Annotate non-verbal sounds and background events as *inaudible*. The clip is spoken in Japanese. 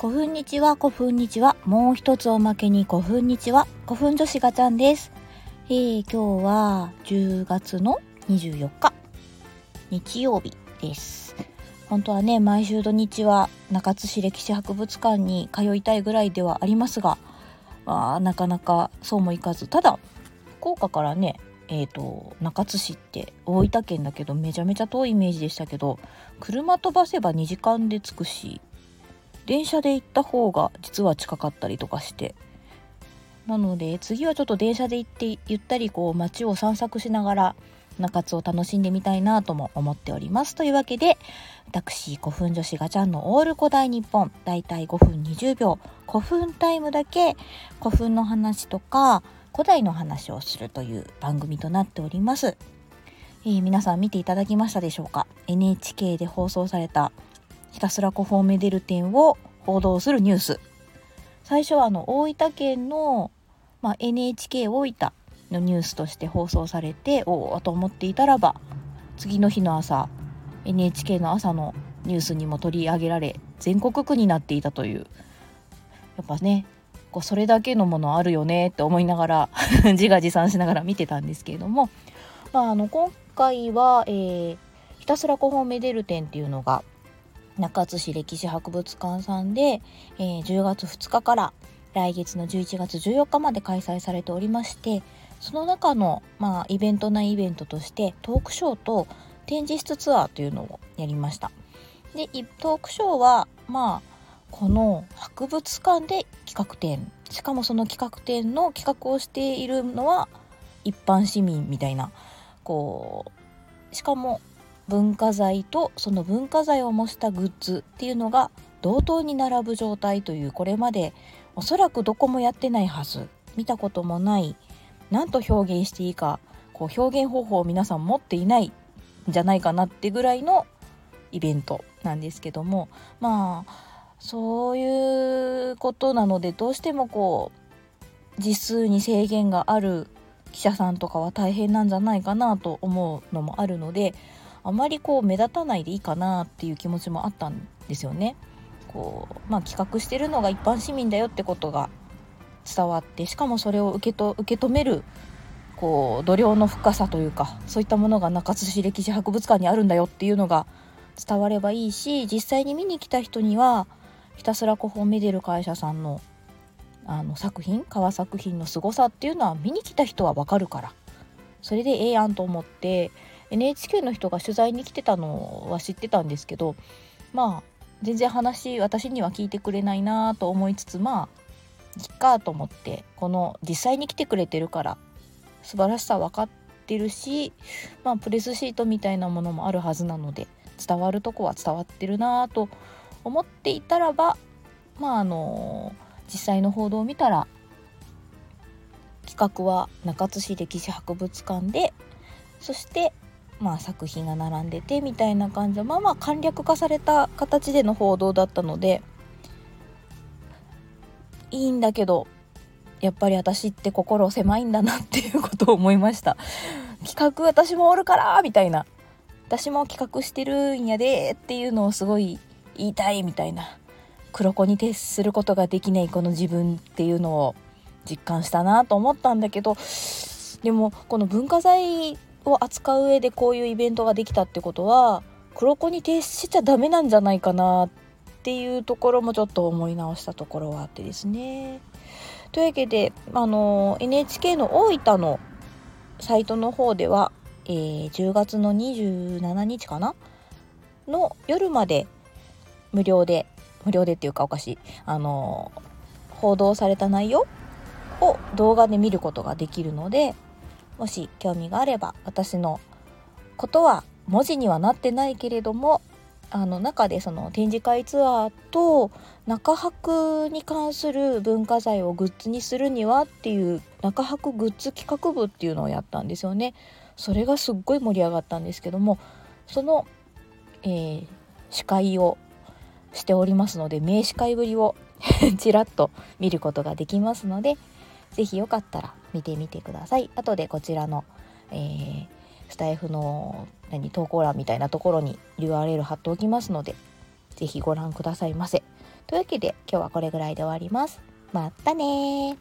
古墳日は古墳日はもう一つおまけに古墳日は古墳女子ガチャンです、えー、今日は10月の24日日曜日です。本当はね毎週土日は中津市歴史博物館に通いたいぐらいではありますがあなかなかそうもいかず。ただ福岡からねえーと、中津市って大分県だけどめちゃめちゃ遠いイメージでしたけど車飛ばせば2時間で着くし電車で行った方が実は近かったりとかして。なので次はちょっと電車で行ってゆったりこう街を散策しながら中津を楽しんでみたいなとも思っております。というわけで私古墳女子ガチャンのオール古代日本だいたい5分20秒。古墳タイムだけ古墳の話とか古代の話をするという番組となっております、えー、皆さん見ていただきましたでしょうか？NHK で放送されたひたすら古墳をめでる展を報道するニュース。最初はあの大分県の、まあ、NHK 大分のニュースとして放送されておおと思っていたらば次の日の朝 NHK の朝のニュースにも取り上げられ全国区になっていたという。やっぱねこうそれだけのものあるよねって思いながら *laughs* 自画自賛しながら見てたんですけれども、まあ、あの今回は、えー、ひたすら古墳めでる展っていうのが中津市歴史博物館さんで、えー、10月2日から来月の11月14日まで開催されておりましてその中の、まあ、イベント内イベントとしてトークショーと展示室ツアーというのをやりました。でトークショーはまあこの博物館で企画展しかもその企画展の企画をしているのは一般市民みたいなこうしかも文化財とその文化財を模したグッズっていうのが同等に並ぶ状態というこれまでおそらくどこもやってないはず見たこともない何と表現していいかこう表現方法を皆さん持っていないんじゃないかなってぐらいのイベントなんですけどもまあそういうことなのでどうしてもこう実数に制限がある記者さんとかは大変なんじゃないかなと思うのもあるのであまりこう目立たないでいいかなっていう気持ちもあったんですよね。こうまあ、企画してるのが一般市民だよってことが伝わってしかもそれを受けと受け止めるこう度量の深さというかそういったものが中津市歴史博物館にあるんだよっていうのが伝わればいいし実際に見に来た人にはひたすら古墳をめでる会社さんのあの作品革作品の凄さっていうのは見に来た人はわかるからそれでええやんと思って NHK の人が取材に来てたのは知ってたんですけどまあ全然話私には聞いてくれないなと思いつつまあいっかと思ってこの実際に来てくれてるから素晴らしさ分かってるし、まあ、プレスシートみたいなものもあるはずなので伝わるとこは伝わってるなと思っていたらばまああの実際の報道を見たら企画は中津市歴史博物館でそしてまあ、作品が並んでてみたいな感じでまあまあ簡略化された形での報道だったのでいいんだけどやっぱり私って心狭いんだなっていうことを思いました。*laughs* 企画私もおるからみたいな。私も企画してるんやでっていうのをすごい言いたいみたいな。黒子に徹することができないこの自分っていうのを実感したなと思ったんだけどでもこの文化財を扱う上でこういうイベントができたってことは黒子に徹しちゃダメなんじゃないかなっていうところもちょっと思い直したところはあってですね。というわけであの NHK の大分のサイトの方では、えー、10月の27日かな？の夜まで無料で無料でっていうかおかしいあの報道された内容を動画で見ることができるのでもし興味があれば私のことは文字にはなってないけれどもあの中でその展示会ツアーと中泊に関する文化財をグッズにするにはっていう中泊グッズ企画部っていうのをやったんですよね。それがすっごい盛り上がったんですけどもその、えー、司会をしておりますので名司会ぶりをちらっと見ることができますので是非よかったら見てみてください。後でこちらの、えー、スタイフの何投稿欄みたいなところに URL 貼っておきますので是非ご覧くださいませ。というわけで今日はこれぐらいで終わります。またね